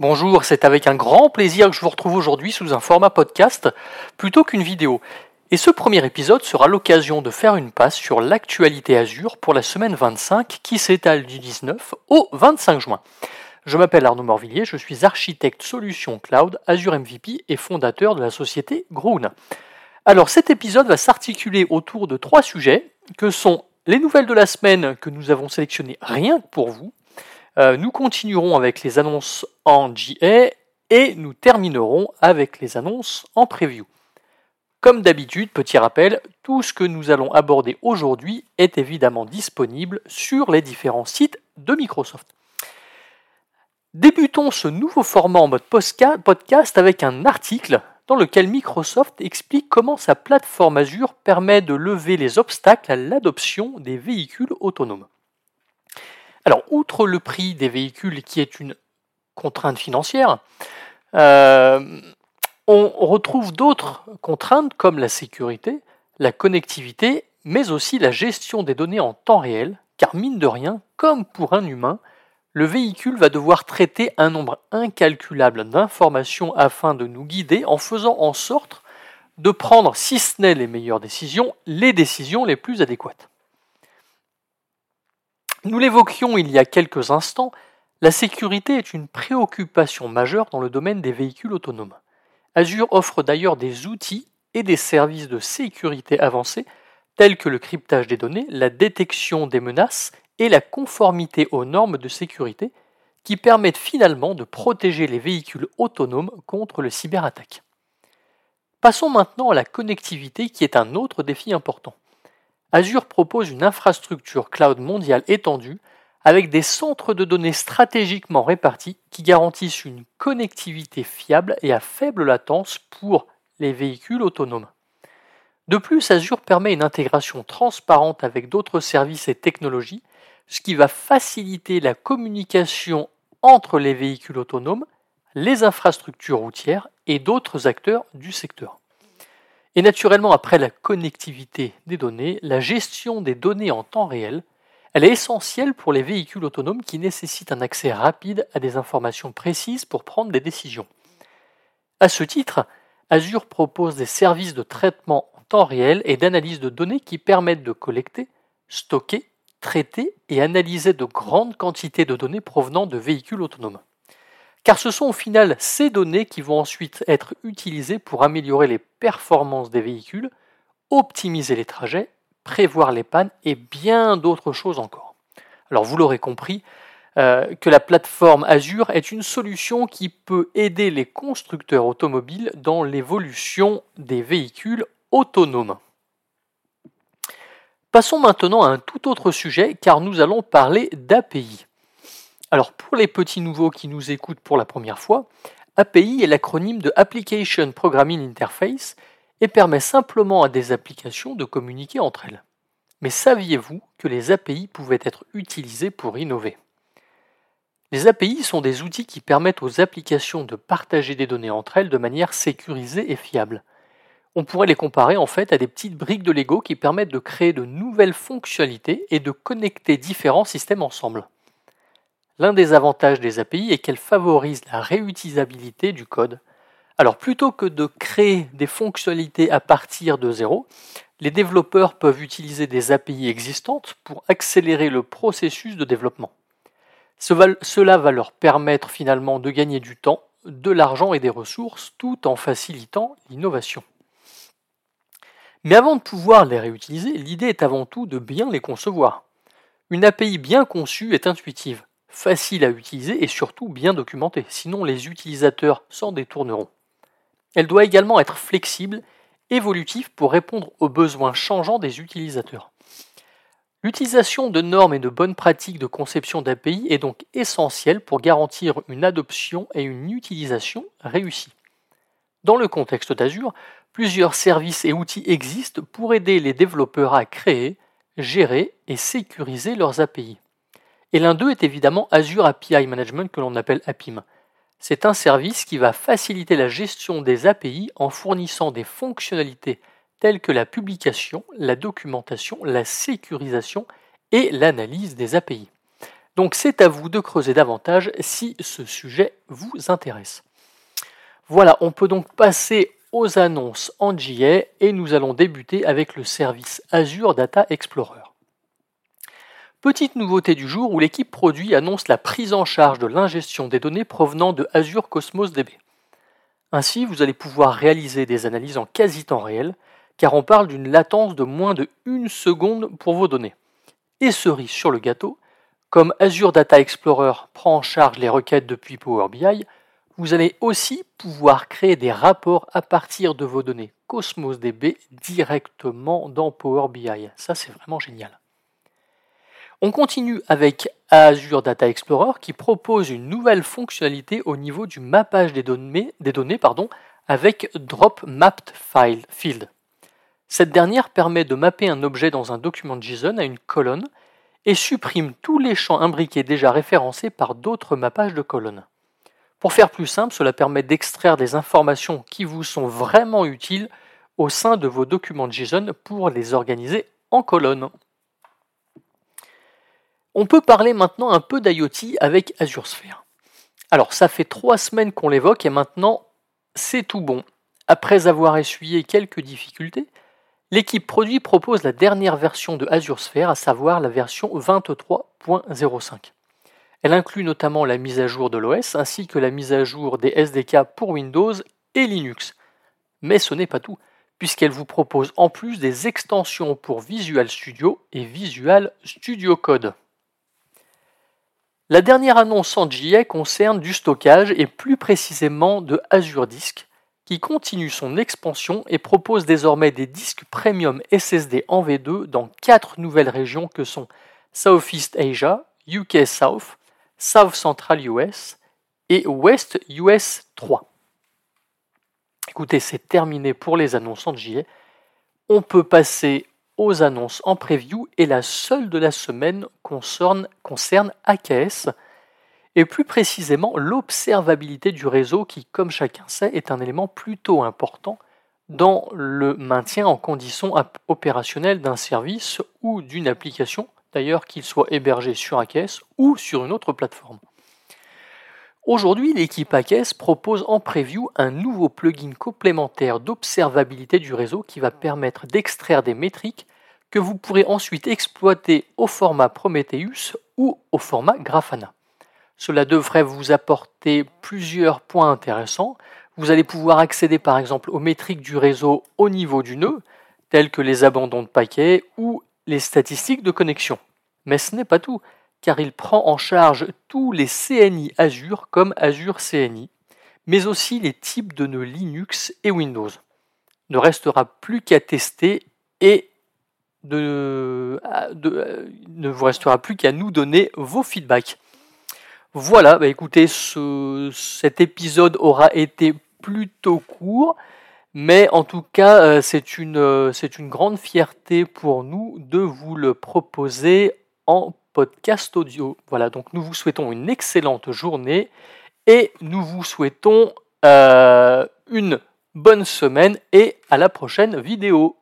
Bonjour, c'est avec un grand plaisir que je vous retrouve aujourd'hui sous un format podcast plutôt qu'une vidéo. Et ce premier épisode sera l'occasion de faire une passe sur l'actualité Azure pour la semaine 25 qui s'étale du 19 au 25 juin. Je m'appelle Arnaud Morvillier, je suis architecte solution cloud Azure MVP et fondateur de la société Groon. Alors cet épisode va s'articuler autour de trois sujets que sont les nouvelles de la semaine que nous avons sélectionnées rien que pour vous. Euh, nous continuerons avec les annonces en GA et nous terminerons avec les annonces en preview. Comme d'habitude, petit rappel, tout ce que nous allons aborder aujourd'hui est évidemment disponible sur les différents sites de Microsoft. Débutons ce nouveau format en mode podcast avec un article dans lequel Microsoft explique comment sa plateforme Azure permet de lever les obstacles à l'adoption des véhicules autonomes. Alors, outre le prix des véhicules qui est une contrainte financière, euh, on retrouve d'autres contraintes comme la sécurité, la connectivité, mais aussi la gestion des données en temps réel, car mine de rien, comme pour un humain, le véhicule va devoir traiter un nombre incalculable d'informations afin de nous guider en faisant en sorte de prendre, si ce n'est les meilleures décisions, les décisions les plus adéquates. Nous l'évoquions il y a quelques instants, la sécurité est une préoccupation majeure dans le domaine des véhicules autonomes. Azure offre d'ailleurs des outils et des services de sécurité avancés tels que le cryptage des données, la détection des menaces et la conformité aux normes de sécurité qui permettent finalement de protéger les véhicules autonomes contre le cyberattaque. Passons maintenant à la connectivité qui est un autre défi important. Azure propose une infrastructure cloud mondiale étendue avec des centres de données stratégiquement répartis qui garantissent une connectivité fiable et à faible latence pour les véhicules autonomes. De plus, Azure permet une intégration transparente avec d'autres services et technologies ce qui va faciliter la communication entre les véhicules autonomes, les infrastructures routières et d'autres acteurs du secteur. Et naturellement, après la connectivité des données, la gestion des données en temps réel, elle est essentielle pour les véhicules autonomes qui nécessitent un accès rapide à des informations précises pour prendre des décisions. À ce titre, Azure propose des services de traitement en temps réel et d'analyse de données qui permettent de collecter, stocker traiter et analyser de grandes quantités de données provenant de véhicules autonomes. Car ce sont au final ces données qui vont ensuite être utilisées pour améliorer les performances des véhicules, optimiser les trajets, prévoir les pannes et bien d'autres choses encore. Alors vous l'aurez compris, euh, que la plateforme Azure est une solution qui peut aider les constructeurs automobiles dans l'évolution des véhicules autonomes. Passons maintenant à un tout autre sujet car nous allons parler d'API. Alors pour les petits nouveaux qui nous écoutent pour la première fois, API est l'acronyme de Application Programming Interface et permet simplement à des applications de communiquer entre elles. Mais saviez-vous que les API pouvaient être utilisées pour innover? Les API sont des outils qui permettent aux applications de partager des données entre elles de manière sécurisée et fiable on pourrait les comparer en fait à des petites briques de Lego qui permettent de créer de nouvelles fonctionnalités et de connecter différents systèmes ensemble. L'un des avantages des API est qu'elles favorisent la réutilisabilité du code. Alors plutôt que de créer des fonctionnalités à partir de zéro, les développeurs peuvent utiliser des API existantes pour accélérer le processus de développement. Cela va leur permettre finalement de gagner du temps, de l'argent et des ressources tout en facilitant l'innovation. Mais avant de pouvoir les réutiliser, l'idée est avant tout de bien les concevoir. Une API bien conçue est intuitive, facile à utiliser et surtout bien documentée, sinon les utilisateurs s'en détourneront. Elle doit également être flexible, évolutive pour répondre aux besoins changeants des utilisateurs. L'utilisation de normes et de bonnes pratiques de conception d'API est donc essentielle pour garantir une adoption et une utilisation réussie. Dans le contexte d'Azure, Plusieurs services et outils existent pour aider les développeurs à créer, gérer et sécuriser leurs API. Et l'un d'eux est évidemment Azure API Management que l'on appelle APIM. C'est un service qui va faciliter la gestion des API en fournissant des fonctionnalités telles que la publication, la documentation, la sécurisation et l'analyse des API. Donc c'est à vous de creuser davantage si ce sujet vous intéresse. Voilà, on peut donc passer aux annonces en JA et nous allons débuter avec le service Azure Data Explorer. Petite nouveauté du jour où l'équipe produit annonce la prise en charge de l'ingestion des données provenant de Azure Cosmos DB. Ainsi, vous allez pouvoir réaliser des analyses en quasi temps réel, car on parle d'une latence de moins de 1 seconde pour vos données. Et cerise sur le gâteau, comme Azure Data Explorer prend en charge les requêtes depuis Power BI, vous allez aussi pouvoir créer des rapports à partir de vos données Cosmos DB directement dans Power BI. Ça, c'est vraiment génial. On continue avec Azure Data Explorer qui propose une nouvelle fonctionnalité au niveau du mappage des données, avec Drop Mapped Field. Cette dernière permet de mapper un objet dans un document JSON à une colonne et supprime tous les champs imbriqués déjà référencés par d'autres mappages de colonnes. Pour faire plus simple, cela permet d'extraire des informations qui vous sont vraiment utiles au sein de vos documents JSON pour les organiser en colonnes. On peut parler maintenant un peu d'IoT avec Azure Sphere. Alors ça fait trois semaines qu'on l'évoque et maintenant c'est tout bon. Après avoir essuyé quelques difficultés, L'équipe produit propose la dernière version de Azure Sphere, à savoir la version 23.05. Elle inclut notamment la mise à jour de l'OS ainsi que la mise à jour des SDK pour Windows et Linux. Mais ce n'est pas tout, puisqu'elle vous propose en plus des extensions pour Visual Studio et Visual Studio Code. La dernière annonce en GA concerne du stockage et plus précisément de Azure Disk, qui continue son expansion et propose désormais des disques premium SSD en V2 dans quatre nouvelles régions que sont Southeast Asia, UK South, South Central US et West US 3. Écoutez, c'est terminé pour les annonces en JA. On peut passer aux annonces en preview et la seule de la semaine concerne, concerne AKS et plus précisément l'observabilité du réseau qui, comme chacun sait, est un élément plutôt important dans le maintien en conditions opérationnelles d'un service ou d'une application, d'ailleurs qu'il soit hébergé sur AKS ou sur une autre plateforme. Aujourd'hui, l'équipe AKS propose en preview un nouveau plugin complémentaire d'observabilité du réseau qui va permettre d'extraire des métriques que vous pourrez ensuite exploiter au format Prometheus ou au format Grafana. Cela devrait vous apporter plusieurs points intéressants. Vous allez pouvoir accéder par exemple aux métriques du réseau au niveau du nœud, tels que les abandons de paquets ou les statistiques de connexion. Mais ce n'est pas tout, car il prend en charge tous les CNI Azure comme Azure CNI, mais aussi les types de nœuds Linux et Windows. Ne restera plus qu'à tester et de, ne vous restera plus qu'à nous donner vos feedbacks. Voilà, bah écoutez, cet épisode aura été plutôt court, mais en tout cas, euh, c'est une, euh, c'est une grande fierté pour nous de vous le proposer en podcast audio. Voilà, donc nous vous souhaitons une excellente journée et nous vous souhaitons euh, une bonne semaine et à la prochaine vidéo.